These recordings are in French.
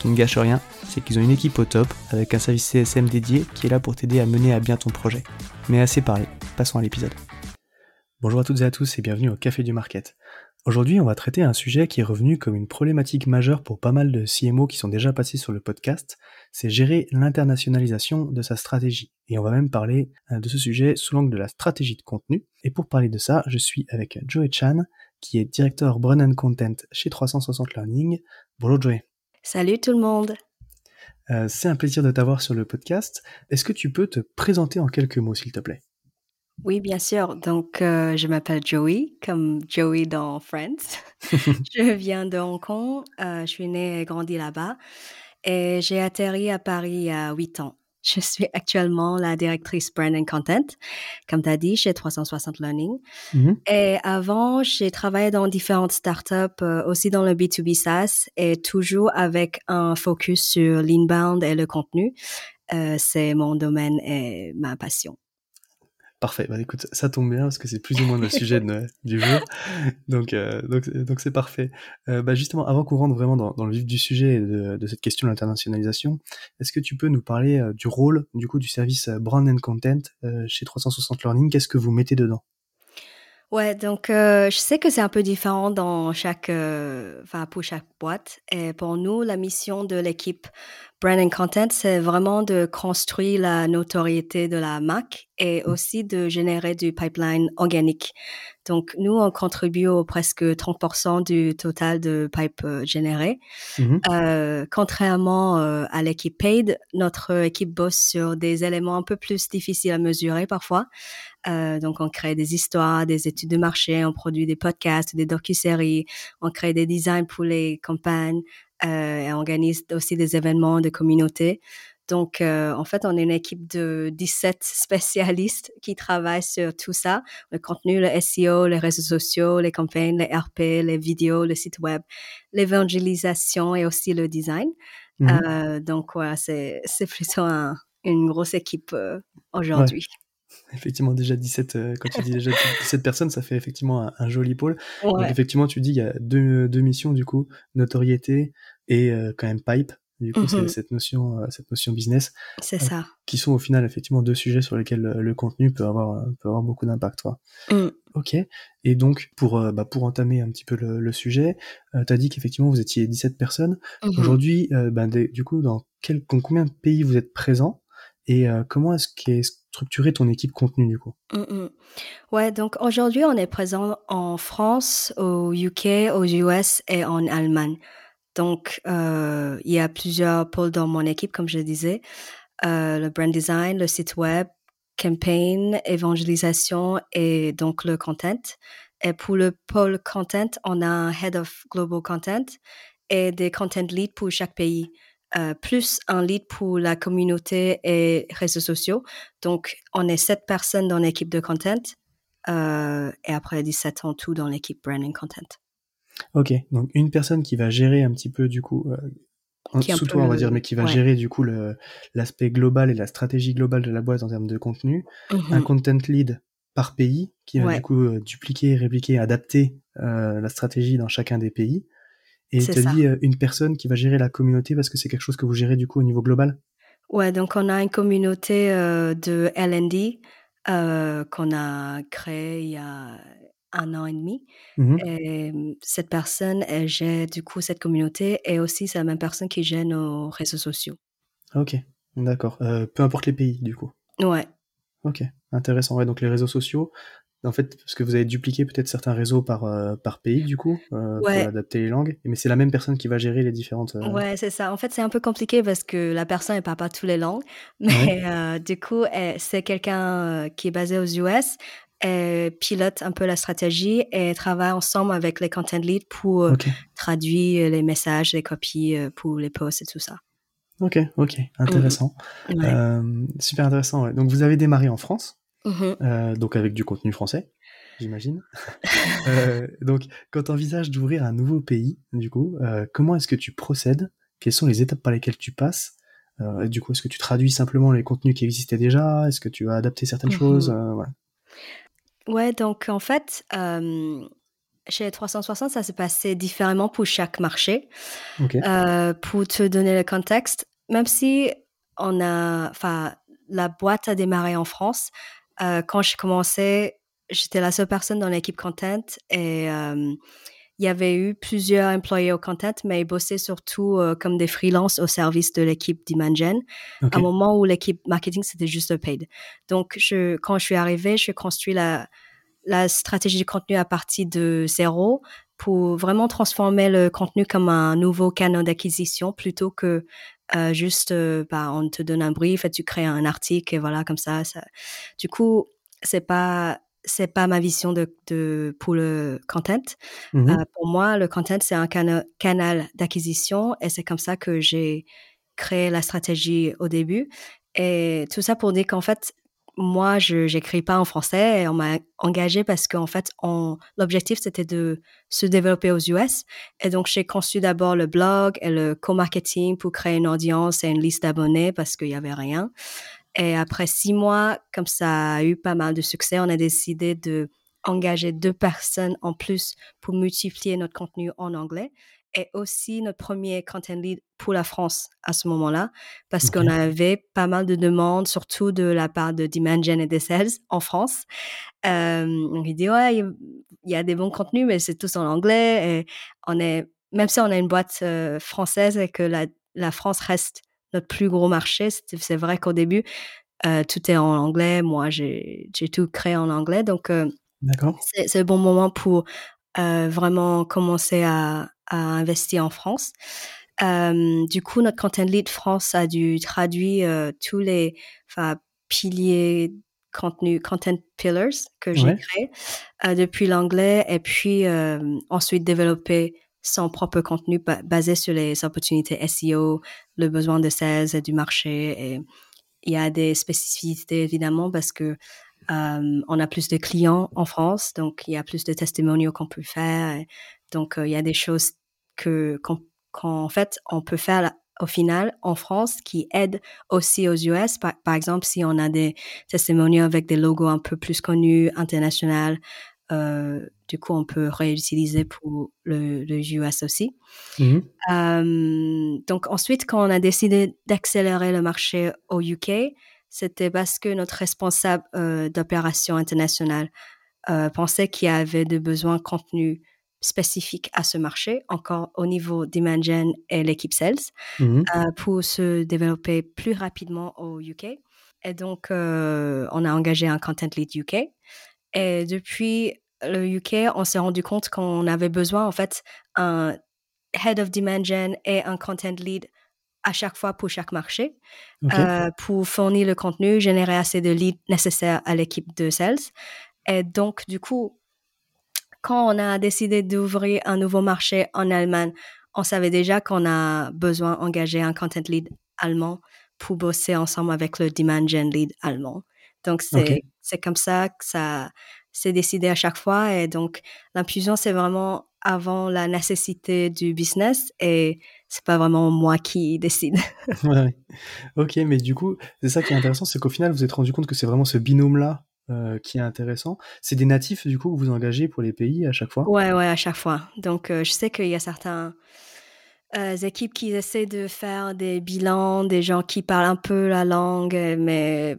Qui ne gâche rien, c'est qu'ils ont une équipe au top avec un service CSM dédié qui est là pour t'aider à mener à bien ton projet. Mais assez parlé, passons à l'épisode. Bonjour à toutes et à tous et bienvenue au Café du Market. Aujourd'hui, on va traiter un sujet qui est revenu comme une problématique majeure pour pas mal de CMO qui sont déjà passés sur le podcast, c'est gérer l'internationalisation de sa stratégie. Et on va même parler euh, de ce sujet sous l'angle de la stratégie de contenu. Et pour parler de ça, je suis avec Joey Chan, qui est directeur Brand and Content chez 360 Learning. Bonjour Joey. Salut tout le monde. Euh, c'est un plaisir de t'avoir sur le podcast. Est-ce que tu peux te présenter en quelques mots, s'il te plaît? Oui, bien sûr. Donc, euh, je m'appelle Joey, comme Joey dans Friends. je viens de Hong Kong. Euh, je suis née et grandie là-bas. Et j'ai atterri à Paris a huit ans. Je suis actuellement la directrice Brand and Content, comme tu as dit, chez 360 Learning. Mm-hmm. Et avant, j'ai travaillé dans différentes startups, euh, aussi dans le B2B SaaS, et toujours avec un focus sur l'inbound et le contenu. c'est mon domaine et ma passion. Parfait. Bah, écoute, ça tombe bien parce que c'est plus ou moins le sujet du jour. Donc, euh, donc, donc c'est parfait. Euh, bah, justement, avant qu'on rentre vraiment dans, le vif du sujet de, de cette question de l'internationalisation, est-ce que tu peux nous parler euh, du rôle du coup du service Brand and Content chez 360 Learning? Qu'est-ce que vous mettez dedans? Ouais, donc je sais que c'est un peu différent dans chaque, enfin pour chaque boîte. Et pour nous, la mission de l'équipe Brand Content, c'est vraiment de construire la notoriété de la marque et mmh. aussi de générer du pipeline organique. Donc, nous, on contribue au presque 30% du total de pipe euh, généré. Mmh euh, contrairement euh, à l'équipe paid, notre équipe bosse sur des éléments un peu plus difficiles à mesurer parfois. Euh, donc, on crée des histoires, des études de marché, on produit des podcasts, des docu-séries, on crée des designs pour les campagnes, et organise aussi des événements de communauté. Donc, euh, en fait, on est une équipe de 17 spécialistes qui travaillent sur tout ça, le contenu, le SEO, les réseaux sociaux, les campagnes, les RP, les vidéos, le site web, l'évangélisation et aussi le design. Mmh euh, donc, ouais, c'est, c'est plutôt une grosse équipe euh, aujourd'hui. Effectivement, déjà 17, euh, quand tu dis déjà 17 personnes, ça fait effectivement un, joli pôle. Donc effectivement, tu dis il y a deux, deux missions du coup, notoriété et euh, quand même pipe. Du coup, c'est mmh cette notion, euh, cette notion business. C'est ça. Qui sont au final effectivement deux sujets sur lesquels le, contenu peut avoir, peut avoir beaucoup d'impact. Mmh. Ok. Et donc pour, bah, pour entamer un petit peu le, le sujet, tu as dit qu'effectivement vous étiez 17 personnes. Mmh Aujourd'hui, ben, du coup, dans, quel, dans combien de pays vous êtes présents et comment est-ce qu'est structuré ton équipe contenu du coup mmh, mmh. Ouais, donc aujourd'hui on est présent en France, au UK, aux US et en Allemagne. Donc euh, il y a plusieurs pôles dans mon équipe, comme je disais, euh, le brand design, le site web, campaign, évangélisation et donc le content. Et pour le pôle content, on a un head of global content et des content leads pour chaque pays. Euh, plus un lead pour la communauté et réseaux sociaux. Donc, on est sept personnes dans l'équipe de content euh, et après 17 en tout dans l'équipe branding content. Ok, donc une personne qui va gérer un petit peu du coup, euh, sous toi on va dire, mais qui va gérer du coup l'aspect global et la stratégie globale de la boîte en termes de contenu. Un mmh content lead par pays qui va du coup dupliquer, répliquer, adapter la stratégie dans chacun des pays. Et tu as dit une personne qui va gérer la communauté parce que c'est quelque chose que vous gérez du coup au niveau global? Ouais, donc on a une communauté de L&D qu'on a créée il y a un an et demi. Mmh et cette personne, elle gère du coup cette communauté et aussi c'est la même personne qui gère nos réseaux sociaux. Ok, d'accord. peu importe les pays du coup. Ouais. Ok, intéressant. Ouais, donc les réseaux sociaux, en fait, parce que vous avez dupliqué peut-être certains réseaux par, euh, par pays, du coup, euh, pour adapter les langues, mais c'est la même personne qui va gérer les différentes. Euh, ouais, c'est ça. En fait, c'est un peu compliqué parce que la personne ne parle pas toutes les langues, mais du coup, c'est quelqu'un qui est basé aux US, et pilote un peu la stratégie et travaille ensemble avec les content leads pour traduire les messages, les copies pour les posts et tout ça. Ok, ok, intéressant. super intéressant. Donc, vous avez démarré en France Mmh euh, donc avec du contenu français, j'imagine. euh, donc quand tu envisages d'ouvrir un nouveau pays, du coup, euh, comment est-ce que tu procèdes? Quelles sont les étapes par lesquelles tu passes? Du coup, est-ce que tu traduis simplement les contenus qui existaient déjà? Est-ce que tu vas adapter certaines mmh choses? Voilà. Ouais, donc en fait, chez 360, ça s'est passé différemment pour chaque marché. pour te donner le contexte, même si on a, enfin, la boîte a démarré en France, euh, quand j'ai commencé, j'étais la seule personne dans l'équipe content et il y avait eu plusieurs employés au content, mais ils bossaient surtout comme des freelances au service de l'équipe d'Imagen. À un moment où l'équipe marketing, c'était juste paid. Donc, je, quand je suis arrivée, je construis la, la stratégie de contenu à partir de zéro pour vraiment transformer le contenu comme un nouveau canal d'acquisition plutôt que euh, juste, euh, bah, on te donne un brief et tu crées un article et voilà comme ça. ça. Du coup, c'est pas c'est pas ma vision de, de pour le content. Mmh euh, pour moi, le content c'est un canal d'acquisition et c'est comme ça que j'ai créé la stratégie au début. Et tout ça pour dire qu'en fait, moi, je n'écris pas en français et on m'a engagé parce qu'en fait, l'objectif, c'était de se développer aux US. Et donc, j'ai conçu d'abord le blog et le co-marketing pour créer une audience et une liste d'abonnés parce qu'il n'y avait rien. Et après six mois, comme ça a eu pas mal de succès, on a décidé de engager deux personnes en plus pour multiplier notre contenu en anglais est aussi notre premier content lead pour la France à ce moment-là, parce qu'on avait pas mal de demandes, surtout de la part de Dimension et des sales en France. Euh, on dit, ouais, il y a des bons contenus, mais c'est tous en anglais. Et on est, même si on a une boîte française et que la, la, France reste notre plus gros marché, c'est vrai qu'au début, euh, tout est en anglais. Moi, j'ai tout créé en anglais. Donc, euh, c'est le bon moment pour vraiment commencer à, à investir en France. Euh, du coup, notre content lead France a dû traduire euh, tous les piliers contenu, content pillars que j'ai créés euh, depuis l'anglais et puis ensuite développer son propre contenu basé sur les opportunités SEO, le besoin de sales et du marché. Et il y a des spécificités évidemment parce que on a plus de clients en France, donc il y a plus de testimonials qu'on peut faire. Donc il y a des choses que qu'en fait on peut faire au final en France qui aide aussi aux US. Par, exemple, si on a des testimonials avec des logos un peu plus connus, internationaux, euh, du coup, on peut réutiliser pour le, le US aussi. Mmh euh, donc ensuite, quand on a décidé d'accélérer le marché au UK, c'était parce que notre responsable euh, d'opération internationale pensait qu'il y avait des besoins contenus spécifique à ce marché, encore au niveau d'Imagen et l'équipe sales, mmh euh, pour se développer plus rapidement au UK. Et donc, euh, on a engagé un content lead UK. Et depuis le UK, on s'est rendu compte qu'on avait besoin, en fait, un head of Dimension et un content lead à chaque fois pour chaque marché, euh, pour fournir le contenu, générer assez de leads nécessaires à l'équipe de sales. Et donc, du coup, quand on a décidé d'ouvrir un nouveau marché en Allemagne, on savait déjà qu'on a besoin d'engager un content lead allemand pour bosser ensemble avec le demand gen lead allemand. Donc, c'est c'est comme ça que ça s'est décidé à chaque fois. Et donc, l'impulsion, c'est vraiment avant la nécessité du business et c'est pas vraiment moi qui décide. ouais. Ok, mais du coup, c'est ça qui est intéressant, c'est qu'au final, vous vous êtes rendu compte que c'est vraiment ce binôme-là qui est intéressant. C'est des natifs du coup que vous engagez pour les pays à chaque fois? Ouais, ouais, à chaque fois. Donc je sais qu'il y a certains équipes qui essaient de faire des bilans des gens qui parlent un peu la langue, mais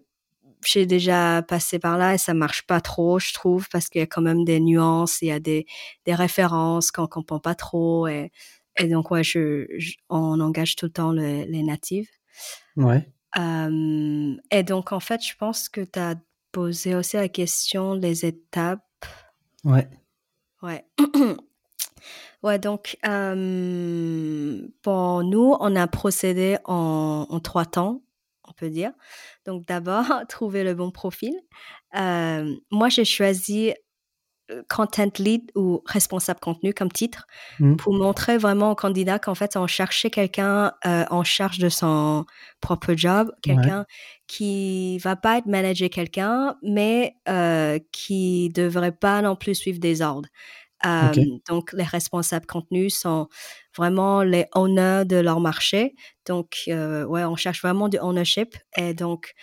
j'ai déjà passé par là et ça marche pas trop, je trouve, parce qu'il y a quand même des nuances, il y a des, des références qu'on comprend pas trop. Et, et donc, ouais, je, on engage tout le temps les natifs. Ouais. et donc, en fait, je pense que tu as posé aussi la question des étapes. Ouais. Ouais. ouais, donc, pour nous, on a procédé en, en trois temps on peut dire. Donc d'abord, trouver le bon profil. Euh, moi, j'ai choisi euh, content lead ou responsable contenu comme titre mmh. pour montrer vraiment au candidat qu'en fait on cherchait quelqu'un euh, en charge de son propre job, quelqu'un qui va pas être manager quelqu'un, mais euh, qui devrait pas non plus suivre des ordres. Donc, les responsables contenu sont vraiment les owners de leur marché. Donc, euh, ouais, on cherche vraiment du ownership. Et donc,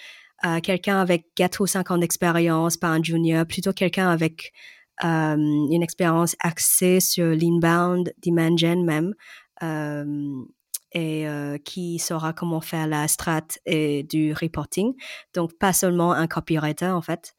euh, quelqu'un avec 4 ou 5 ans d'expérience, pas un junior, plutôt quelqu'un avec euh, une expérience axée sur l'inbound, demand gen même, et qui saura comment faire la strat et du reporting. Donc, pas seulement un copywriter, en fait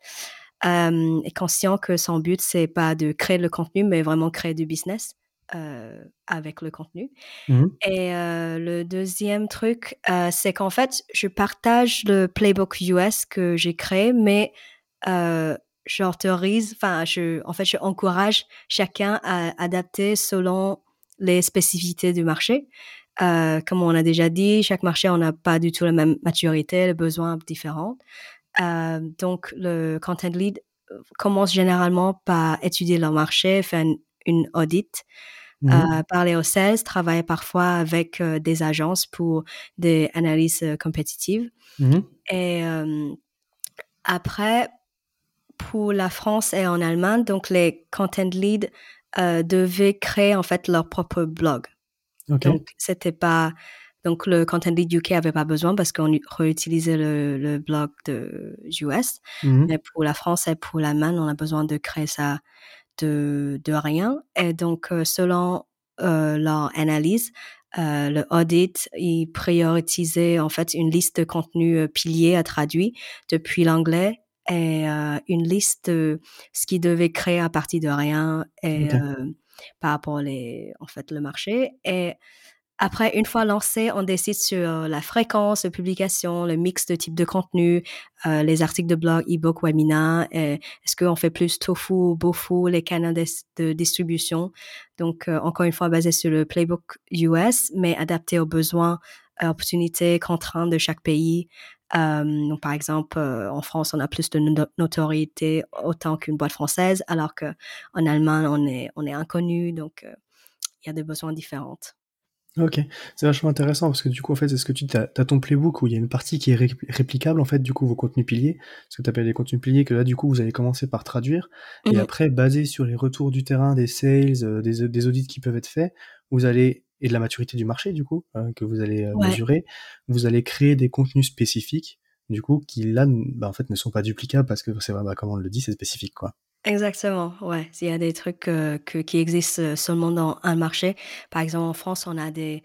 euh, est conscient que son but, c'est pas de créer le contenu, mais vraiment créer du business euh, avec le contenu. Mmh Et euh, le deuxième truc, euh, c'est qu'en fait, je partage le playbook US que j'ai créé, mais euh, j'autorise, enfin, je, en fait, je encourage chacun à adapter selon les spécificités du marché. Euh, comme on a déjà dit, chaque marché, on n'a pas du tout la même maturité, les besoins différents. Euh, donc, le content lead euh, commence généralement par étudier leur marché, faire une, audit, mmh euh, parler aux sales, travailler parfois avec des agences pour des analyses compétitives. Mmh et après, pour la France et en Allemagne, donc les content leads devaient créer en fait leur propre blog. Donc, c'était pas donc, le Content Lead UK avait pas besoin parce qu'on réutilisait le, le blog de US. Mmh Mais pour la France et pour l'Allemagne, on a besoin de créer ça de, de rien. Et donc, euh, selon euh, leur analyse, euh, le audit, il prioritisait en fait une liste de contenus euh, piliers à traduire depuis l'anglais et euh, une liste de ce qu'ils devaient créer à partir de rien et par rapport les, en fait, le marché. Et après, une fois lancé, on décide sur la fréquence de publication, le mix de types de contenu, euh, les articles de blog, e-book, webinar. Est-ce qu'on fait plus tofu, bofu, les canaux de, distribution Donc, euh, encore une fois, basé sur le playbook US, mais adapté aux besoins, opportunités, contraintes de chaque pays. Donc, par exemple, en France, on a plus de notoriété autant qu'une boîte française, alors que en Allemagne, on est on est inconnu. Donc, il y a des besoins différents. Ok, c'est vachement intéressant parce que du coup, en fait, c'est ce que tu as, as, ton playbook où il y a une partie qui est réplicable, en fait, du coup, vos contenus piliers, ce que tu appelles les contenus piliers, que là, du coup, vous allez commencer par traduire, et mmh. après, basé sur les retours du terrain, des sales, euh, des, des, audits qui peuvent être faits, vous allez, et de la maturité du marché, du coup, hein, que vous allez euh, mesurer, vous allez créer des contenus spécifiques, du coup, qui là, bah, en fait, ne sont pas duplicables parce que c'est, bah, comme on le dit, c'est spécifique, quoi. Exactement, ouais. Il y a des trucs euh, que, qui existent euh, seulement dans un marché. Par exemple, en France, on a des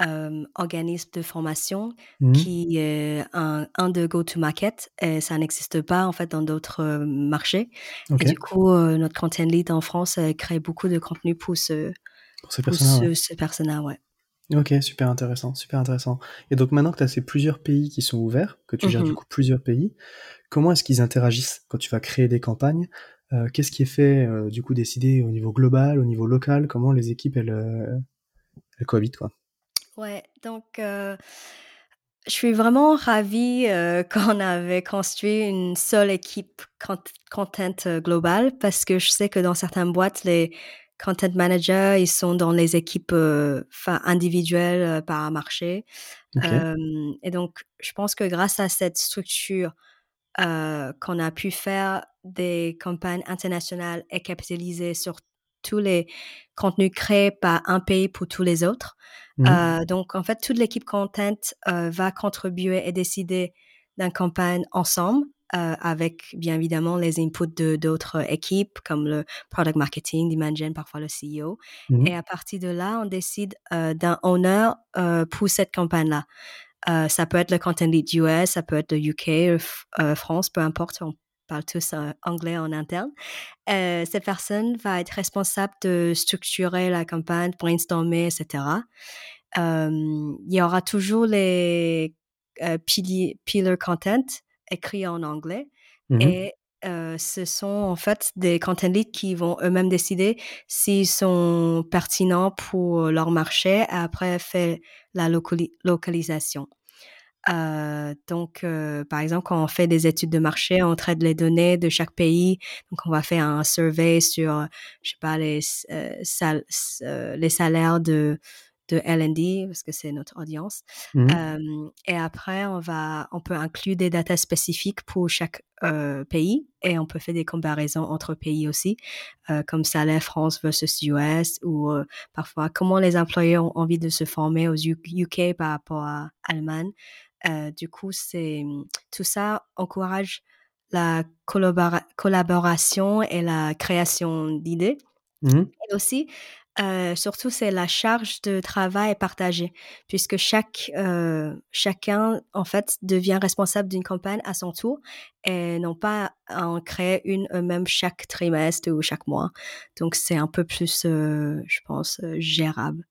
euh, organismes de formation mmh qui est un, un de go-to-market et ça n'existe pas en fait dans d'autres marchés. Et du coup, notre content lead en France crée beaucoup de contenu pour ce, pour ces personnes ouais. Ok, super intéressant, super intéressant. Et donc maintenant que tu as ces plusieurs pays qui sont ouverts, que tu gères du mmh coup plusieurs pays, comment est-ce qu'ils interagissent quand tu vas créer des campagnes? Euh, qu'est-ce qui est fait, euh, du coup, décidé au niveau global, au niveau local? Comment les équipes, elles, euh, elles cohabitent, quoi? Ouais, donc je suis vraiment ravie qu'on avait construit une seule équipe content globale parce que je sais que dans certaines boîtes, les content managers, ils sont dans les équipes enfin individuelles par marché. et donc, je pense que grâce à cette structure euh, qu'on a pu faire des campagnes internationales et capitaliser sur tous les contenus créés par un pays pour tous les autres. Mmh euh, donc, en fait, toute l'équipe content euh, va contribuer et décider d'une campagne ensemble. Euh, avec bien évidemment les inputs de d'autres équipes comme le product marketing, gen, parfois le CEO. Mhm. Et à partir de là, on décide euh, d'un owner euh, pour cette campagne-là. Euh, ça peut être le content lead US, ça peut être le UK, France, peu importe. On parle tous anglais en interne. Cette personne va être responsable de structurer la campagne, brainstormer, etc. Il y aura toujours les euh, pili- pillar content écrits en anglais Mhm. et euh, ce sont en fait des content leads qui vont eux-mêmes décider s'ils sont pertinents pour leur marché et après faire la locali- localisation. Euh, donc, euh, par exemple, quand on fait des études de marché, on traite les données de chaque pays. Donc, on va faire un survey sur, je sais pas, les, euh, sal- les salaires de, de L&D, parce que c'est notre audience. Euh, et après, on va, on peut inclure des datas spécifiques pour chaque pays et on peut faire des comparaisons entre pays aussi, comme salaire France versus US ou parfois comment les employés ont envie de se former aux UK par rapport à Allemagne. Euh, du coup, c'est tout ça encourage la collabora- collaboration et la création d'idées. Mhm. Et aussi, euh, surtout, c'est la charge de travail partagée, puisque chaque, euh, chacun, en fait, devient responsable d'une campagne à son tour et non pas en créer une eux-mêmes chaque trimestre ou chaque mois. Donc, c'est un peu plus, euh, je pense, euh, gérable.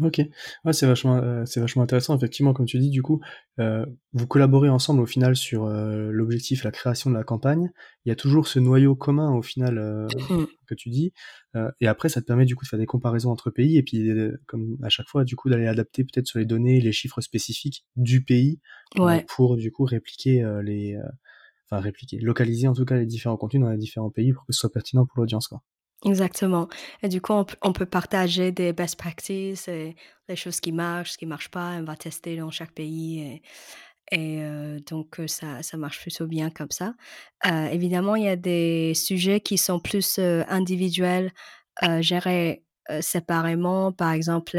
Ok, ouais, c'est vachement, euh, c'est vachement intéressant. Effectivement, comme tu dis, du coup, euh, vous collaborez ensemble au final sur euh, l'objectif, la création de la campagne. Il y a toujours ce noyau commun au final euh, Mhm. que tu dis, euh, et après, ça te permet du coup de faire des comparaisons entre pays, et puis euh, comme à chaque fois, du coup, d'aller adapter peut-être sur les données, les chiffres spécifiques du pays Ouais, pour du coup répliquer euh, les, euh, enfin répliquer, localiser en tout cas les différents contenus dans les différents pays pour que ce soit pertinent pour l'audience, quoi. Exactement. Et du coup, on, peut- partager des best practices et les choses qui marchent, ce qui marche pas, on va tester dans chaque pays. Et, euh, donc, euh, ça, ça marche plutôt bien comme ça. Euh, évidemment, il y a des sujets qui sont plus euh, individuels, euh, gérés euh, séparément. Par exemple,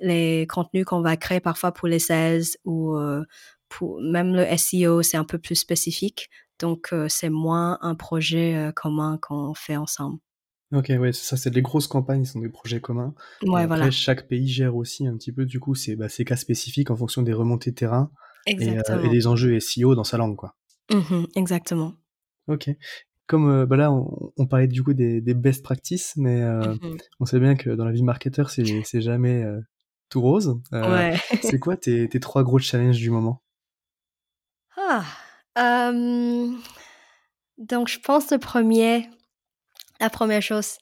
les, contenus qu'on va créer parfois pour les sales ou euh, même le SEO, c'est un peu plus spécifique. Donc, euh, c'est moins un projet euh, commun qu'on fait ensemble. Ok, ouais, c'est ça, c'est des grosses campagnes, ce sont des projets communs. Ouais, après, voilà. chaque pays gère aussi un petit peu, du coup, ses, bah, ses cas spécifiques en fonction des remontées de terrain et, euh, et des enjeux SEO dans sa langue, quoi. Mhm, exactement. Ok. Comme euh, bah là, on, on parlait du coup des, des best practices, mais euh, Mhm. on sait bien que dans la vie de marketeur, c'est c'est jamais euh, tout rose. Ouais. c'est quoi tes, tes trois gros challenges du moment? Ah, donc, je pense le premier, la première chose,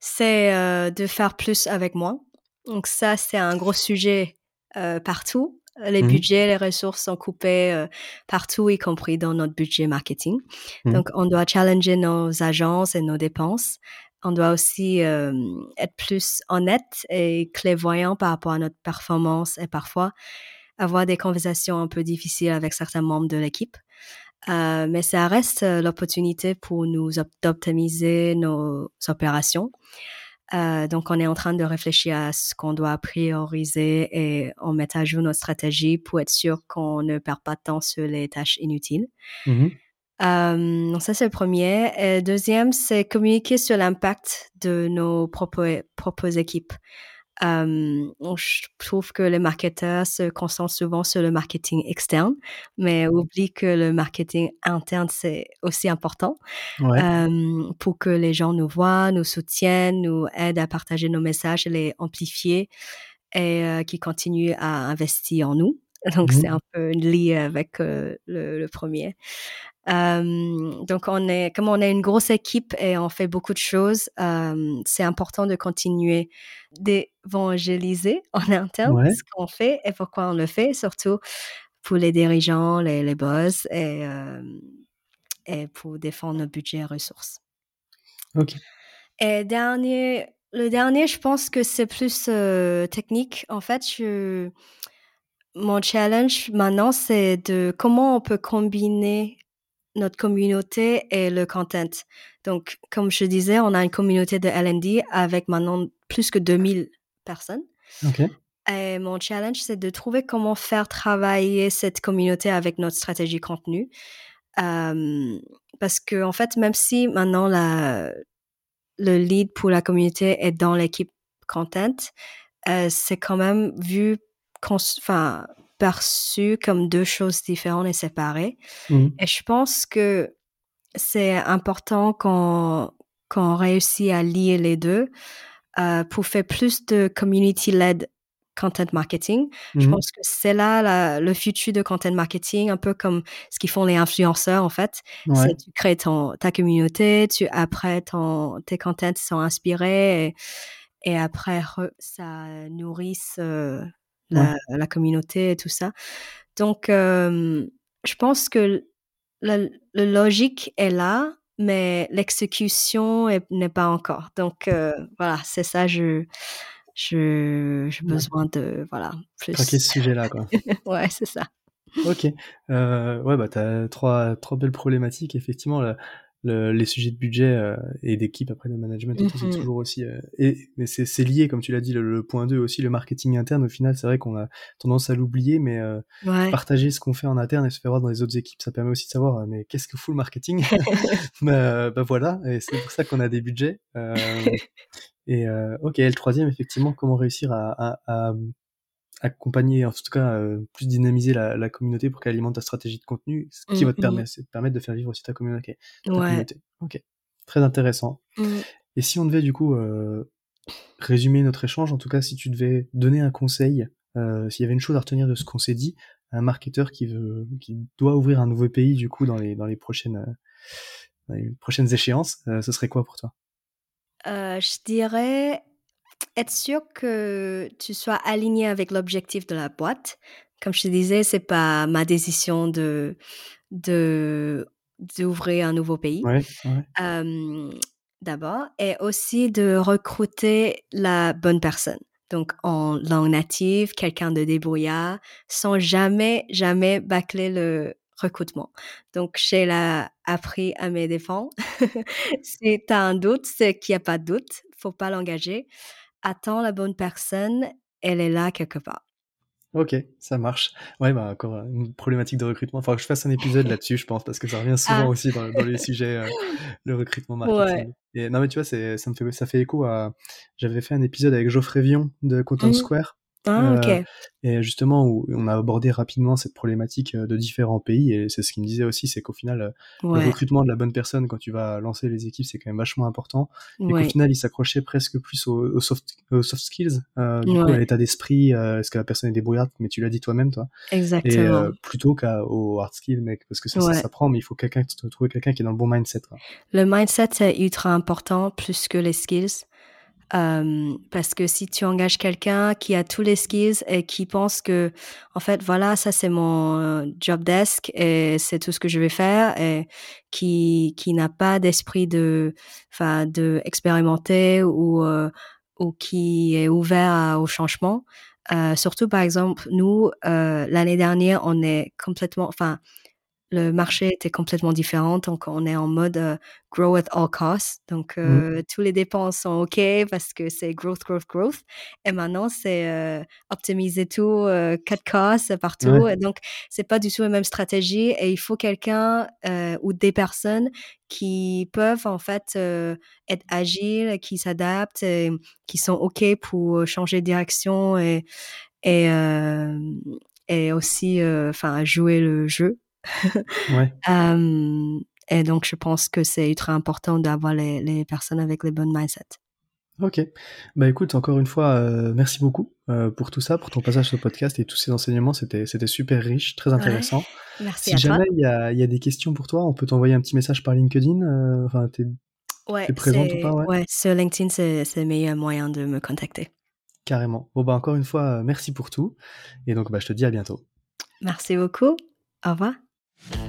c'est euh, de faire plus avec moins. Donc, ça, c'est un gros sujet euh, partout. Les Mhm. budgets, les ressources sont coupées euh, partout, y compris dans notre budget marketing. Mhm. Donc, on doit challenger nos agences et nos dépenses. On doit aussi être plus honnête et clairvoyant par rapport à notre performance et parfois avoir des conversations un peu difficiles avec certains membres de l'équipe. Euh, mais ça reste euh, l'opportunité pour nous op- d'optimiser nos opérations. Euh, donc, on est en train de réfléchir à ce qu'on doit prioriser et on met à jour notre stratégie pour être sûr qu'on ne perd pas de temps sur les tâches inutiles. Euh, donc ça, c'est le premier. Et le deuxième, c'est communiquer sur l'impact de nos propres, propres équipes. Euh, je trouve que les marketeurs se concentrent souvent sur le marketing externe, mais oublient que le marketing interne, c'est aussi important Ouais. euh, pour que les gens nous voient, nous soutiennent, nous aident à partager nos messages et les amplifier et euh, qui continuent à investir en nous. Donc, Mhm. c'est un peu lié avec euh, le, le premier. Euh, donc, on est, comme on est une grosse équipe et on fait beaucoup de choses, euh, c'est important de continuer d'évangéliser en interne Ouais. ce qu'on fait et pourquoi on le fait, surtout pour les dirigeants, les, les boss et, et pour défendre nos budgets et ressources. Ok. Et dernier, le dernier, je pense que c'est plus technique. En fait, je, mon challenge maintenant, c'est de comment on peut combiner notre communauté et le content. Donc, comme je disais, on a une communauté de L&D avec maintenant plus que 2000 personnes. Et mon challenge, c'est de trouver comment faire travailler cette communauté avec notre stratégie contenu. Euh, parce que en fait, même si maintenant la, le lead pour la communauté est dans l'équipe content, euh, c'est quand même vu, enfin perçu comme deux choses différentes et séparées. Mmh. Et je pense que c'est important qu'on qu'on réussit à lier les deux euh, pour faire plus de community-led content marketing. Je Mhm. pense que c'est là la- le futur de content marketing, un peu comme ce qu'ils font les influenceurs en fait. Ouais. Tu crées ton, ta communauté, tu après ton, tes contents sont inspirés et, et après ça nourrisse euh, la, la communauté et tout ça. Donc euh, je pense que la, la logique est là, mais l'exécution est- n'est pas encore. Donc euh, voilà, c'est ça. Je je j'ai besoin de voilà plus. Traquer ce sujet-là, quoi. ouais, c'est ça. Ok. Euh, ouais, bah, t'as trois, trois belles problématiques. Effectivement, le- les sujets de budget euh, et d'équipe, après le management, et tout, c'est Mhm. toujours aussi. euh, et, mais c'est c'est lié, comme tu l'as dit, le, le point 2 aussi, le marketing interne. Au final, c'est vrai qu'on a tendance à l'oublier, mais euh, Ouais. partager ce qu'on fait en interne et se faire voir dans les autres équipes, ça permet aussi de savoir, euh, mais qu'est-ce que fout le marketing? Bah, bah voilà, et c'est pour ça qu'on a des budgets. Euh, et euh, ok, le troisième, effectivement, comment réussir à, à, à accompagner, en tout cas, euh, plus dynamiser la, la communauté pour qu'elle alimente ta stratégie de contenu, ce qui va te Mhm. permettre, c'est de permettre de faire vivre aussi ta communauté. ta Ouais. communauté. Ok, très intéressant. Mm. Et si on devait du coup euh, résumer notre échange, en tout cas, si tu devais donner un conseil, euh, s'il y avait une chose à retenir de ce qu'on s'est dit, à un marketeur qui veut, qui doit ouvrir un nouveau pays du coup dans les dans les prochaines euh, dans les prochaines échéances, euh, ce serait quoi pour toi? Euh, je dirais être sûr que tu sois aligné avec l'objectif de la boîte. Comme je te disais, c'est pas ma décision de de d'ouvrir un nouveau pays. Ouais, ouais, Euh, D'abord, et aussi de recruter la bonne personne. Donc, en langue native, quelqu'un de débrouillard, sans jamais, jamais bâcler le recrutement. Donc, j'ai la appris à mes défenses. si tu as un doute, c'est qu'il n'y a pas de doute. faut pas l'engager. Attends la bonne personne, elle est là quelque part. Ok, ça marche. Ouais, bah encore une problématique de recrutement. Enfin, que je fasse un épisode là-dessus, je pense, parce que ça revient souvent Ah. aussi dans, dans les sujets, euh, le recrutement marketing. Et non, mais tu vois, ça me fait, ça fait écho à. J'avais fait un épisode avec Geoffrey Vion de Content Mhm. Square. Ah, Euh. Et justement, où on a abordé rapidement cette problématique euh, de différents pays, et c'est ce qu'il me disait aussi, c'est qu'au final, euh, le recrutement de la bonne personne quand tu vas lancer les équipes, c'est quand même vachement important. Et qu'au final, il s'accrochait presque plus aux, aux soft, aux soft skills, euh, du coup, à l'état d'esprit, euh, est-ce que la personne est débrouillarde, mais tu l'as dit toi-même, toi, et exactement. euh, plutôt qu'au hard skill, mec, parce que ça, ça s'apprend, mais il faut quelqu'un, trouver quelqu'un qui est dans le bon mindset. Quoi. Le mindset est ultra important plus que les skills. Euh, parce que si tu engages quelqu'un qui a tous les skills et qui pense que, en fait, voilà, ça c'est mon euh, job desk et c'est tout ce que je vais faire et qui, qui n'a pas d'esprit de, enfin, de expérimenter ou, euh, ou qui est ouvert au changement. Surtout, par exemple, nous, l'année dernière, on est complètement, enfin, le marché était complètement différent, donc on est en mode euh, grow at all costs. Donc, euh, tous les dépenses sont OK parce que c'est growth, growth, growth. Et maintenant, c'est euh, optimiser tout, euh, cut costs partout. Ouais. Et donc, c'est pas du tout la même stratégie. Et il faut quelqu'un euh, ou des personnes qui peuvent en fait euh, être agiles, qui s'adaptent, et qui sont OK pour changer de direction et, et, euh, et aussi euh, enfin jouer le jeu. Ouais. Euh, et donc, je pense que c'est ultra important d'avoir les, les personnes avec les bonnes mindsets. Ok. Bah écoute, encore une fois, euh, merci beaucoup euh, pour tout ça, pour ton passage sur le podcast et tous ces enseignements. C'était, super riche, très intéressant. Merci Si à jamais il y a, il y a des questions pour toi, on peut t'envoyer un petit message par LinkedIn. Enfin, t'es Ouais, présente ou pas, ouais? sur LinkedIn, c'est le meilleur moyen de me contacter. carrément. Bon bah encore une fois, merci pour tout. Et donc bah je te dis à bientôt. Merci beaucoup. Au revoir.